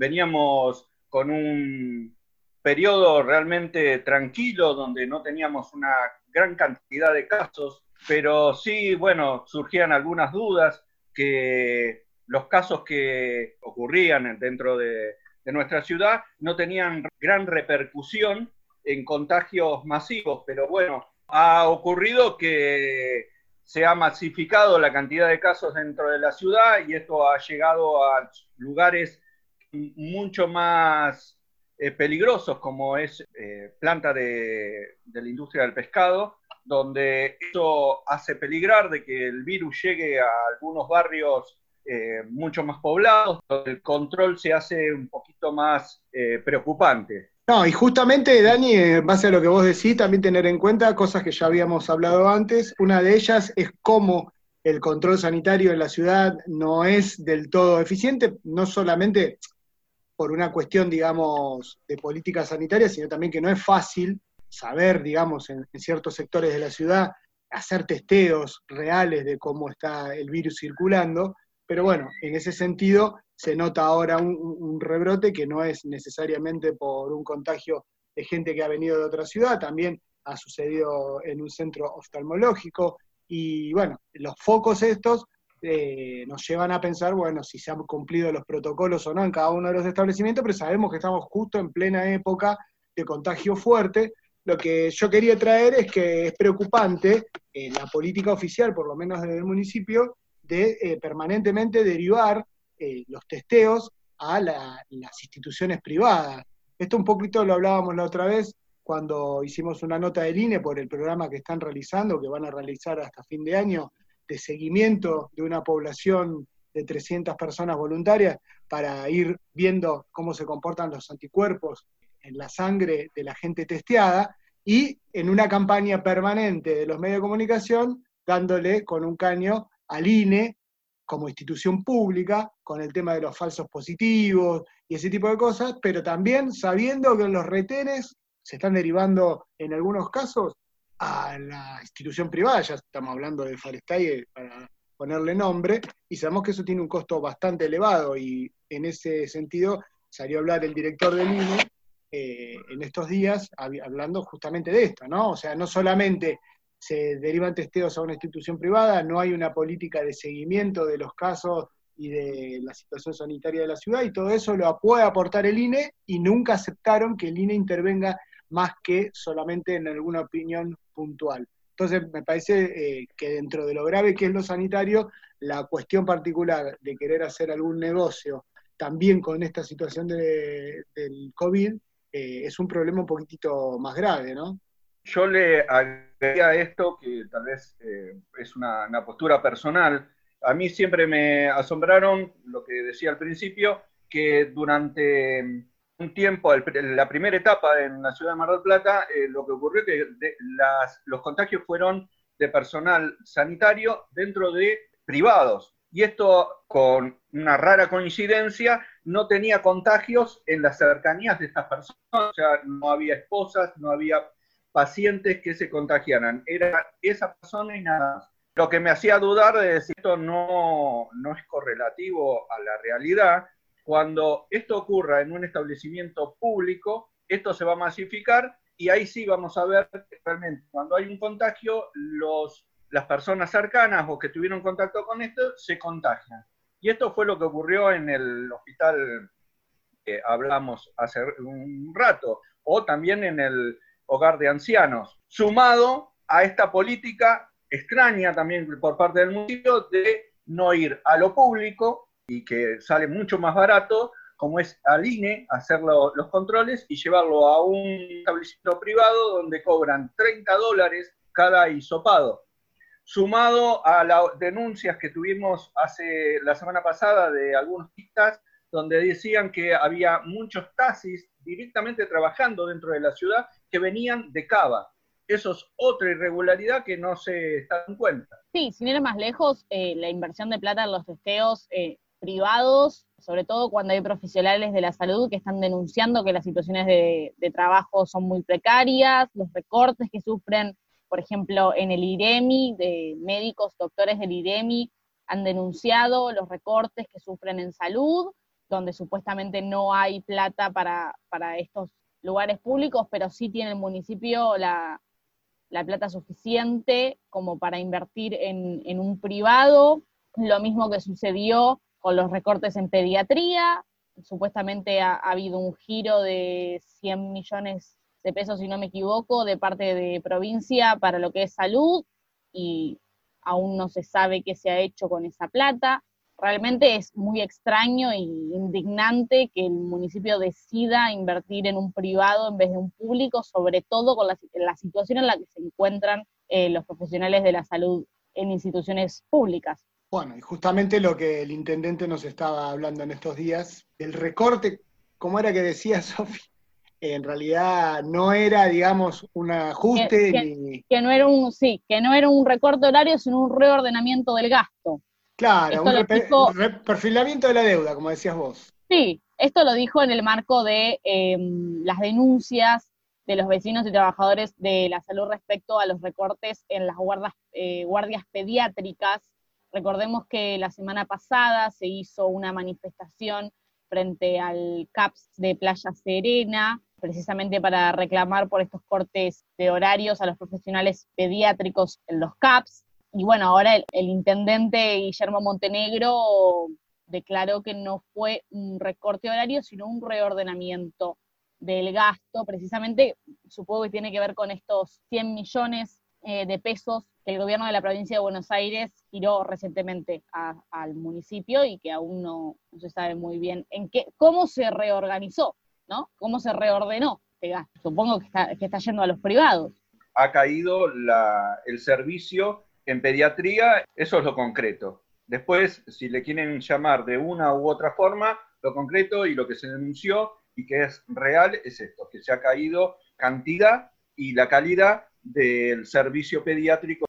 veníamos con un periodo realmente tranquilo donde no teníamos una gran cantidad de casos, pero sí, bueno, surgían algunas dudas que los casos que ocurrían dentro de, nuestra ciudad no tenían gran repercusión en contagios masivos, pero bueno, ha ocurrido que se ha masificado la cantidad de casos dentro de la ciudad y esto ha llegado a lugares mucho más eh, peligrosos como es eh, planta de, la industria del pescado, donde eso hace peligrar de que el virus llegue a algunos barrios eh, mucho más poblados, donde el control se hace un poquito más preocupante. No, y justamente, Dani, en base a lo que vos decís, también tener en cuenta cosas que ya habíamos hablado antes. Una de ellas es cómo el control sanitario en la ciudad no es del todo eficiente, no solamente por una cuestión, digamos, de política sanitaria, sino también que no es fácil saber, digamos, en, ciertos sectores de la ciudad, hacer testeos reales de cómo está el virus circulando, pero bueno, en ese sentido se nota ahora un, rebrote que no es necesariamente por un contagio de gente que ha venido de otra ciudad, también ha sucedido en un centro oftalmológico, y bueno, los focos estos eh, nos llevan a pensar, bueno, si se han cumplido los protocolos o no en cada uno de los establecimientos, pero sabemos que estamos justo en plena época de contagio fuerte. Lo que yo quería traer es que es preocupante la política oficial, por lo menos desde el municipio, de eh, permanentemente derivar eh, los testeos a las instituciones privadas. Esto un poquito lo hablábamos la otra vez cuando hicimos una nota del INE por el programa que están realizando, que van a realizar hasta fin de año, de seguimiento de una población de 300 personas voluntarias para ir viendo cómo se comportan los anticuerpos en la sangre de la gente testeada y en una campaña permanente de los medios de comunicación dándole con un caño al INE como institución pública con el tema de los falsos positivos y ese tipo de cosas, pero también sabiendo que los retenes se están derivando en algunos casos a la institución privada, ya estamos hablando de Farestay para ponerle nombre, y sabemos que eso tiene un costo bastante elevado, y en ese sentido salió a hablar el director del INE eh, en estos días hablando justamente de esto, ¿no? O sea, no solamente se derivan testeos a una institución privada, no hay una política de seguimiento de los casos y de la situación sanitaria de la ciudad, y todo eso lo puede aportar el INE, y nunca aceptaron que el INE intervenga más que solamente en alguna opinión puntual. Entonces, me parece eh, que dentro de lo grave que es lo sanitario, la cuestión particular de querer hacer algún negocio también con esta situación de, del COVID eh, es un problema un poquitito más grave, ¿no? Yo le agregaría esto, que tal vez eh, es una, una postura personal. A mí siempre me asombraron lo que decía al principio, que durante un tiempo, la primera etapa en la ciudad de Mar del Plata, eh, lo que ocurrió es que los contagios fueron de personal sanitario dentro de privados. Y esto, con una rara coincidencia, no tenía contagios en las cercanías de estas personas. O sea, no había esposas, no había pacientes que se contagiaran. Era esa persona y nada más. Lo que me hacía dudar de decir esto no, no es correlativo a la realidad, cuando esto ocurra en un establecimiento público, esto se va a masificar y ahí sí vamos a ver realmente cuando hay un contagio, las personas cercanas o que tuvieron contacto con esto se contagian. Y esto fue lo que ocurrió en el hospital que hablamos hace un rato, o también en el hogar de ancianos, sumado a esta política extraña también por parte del municipio de no ir a lo público y que sale mucho más barato, como es al INE, hacer los controles y llevarlo a un establecimiento privado donde cobran 30 dólares cada hisopado. Sumado a las denuncias que tuvimos hace la semana pasada de algunos pistas, donde decían que había muchos taxis directamente trabajando dentro de la ciudad que venían de Cava. Eso es otra irregularidad que no se está en cuenta. Sí, sin ir más lejos, eh, la inversión de plata en los testeos eh, privados, sobre todo cuando hay profesionales de la salud que están denunciando que las situaciones de, trabajo son muy precarias, los recortes que sufren, por ejemplo, en el IREMI, de médicos, doctores del IREMI, han denunciado los recortes que sufren en salud donde supuestamente no hay plata para, estos lugares públicos, pero sí tiene el municipio la, plata suficiente como para invertir en, un privado. Lo mismo que sucedió con los recortes en pediatría. Supuestamente ha, ha habido un giro de 100 millones de pesos, si no me equivoco, de parte de provincia para lo que es salud y aún no se sabe qué se ha hecho con esa plata. Realmente es muy extraño e indignante que el municipio decida invertir en un privado en vez de un público, sobre todo con la, situación en la que se encuentran eh, los profesionales de la salud en instituciones públicas. Bueno, y justamente lo que el intendente nos estaba hablando en estos días, el recorte, como era que decía Sofi, en realidad no era, digamos, un ajuste que, que, no era un, sí, que no era un recorte horario, sino un reordenamiento del gasto. Claro, un, perfilamiento de la deuda, como decías vos. Sí, esto lo dijo en el marco de em, las denuncias de los vecinos y trabajadores de la salud respecto a los recortes en las guardas, eh, guardias pediátricas. Recordemos que la semana pasada se hizo una manifestación frente al CAPS de Playa Serena, precisamente para reclamar por estos cortes de horarios a los profesionales pediátricos en los CAPS. Y bueno, ahora el, intendente Guillermo Montenegro declaró que no fue un recorte horario, sino un reordenamiento del gasto, precisamente supongo que tiene que ver con estos 100 millones eh, de pesos que el gobierno de la provincia de Buenos Aires giró recientemente al municipio y que aún no, se sabe muy bien en qué, cómo se reorganizó. ¿no? ¿Cómo se reordenó este? Supongo que está, yendo a los privados. Ha caído el servicio en pediatría, eso es lo concreto. Después, si le quieren llamar de una u otra forma, lo concreto y lo que se denunció y que es real es esto, que se ha caído cantidad y la calidad del servicio pediátrico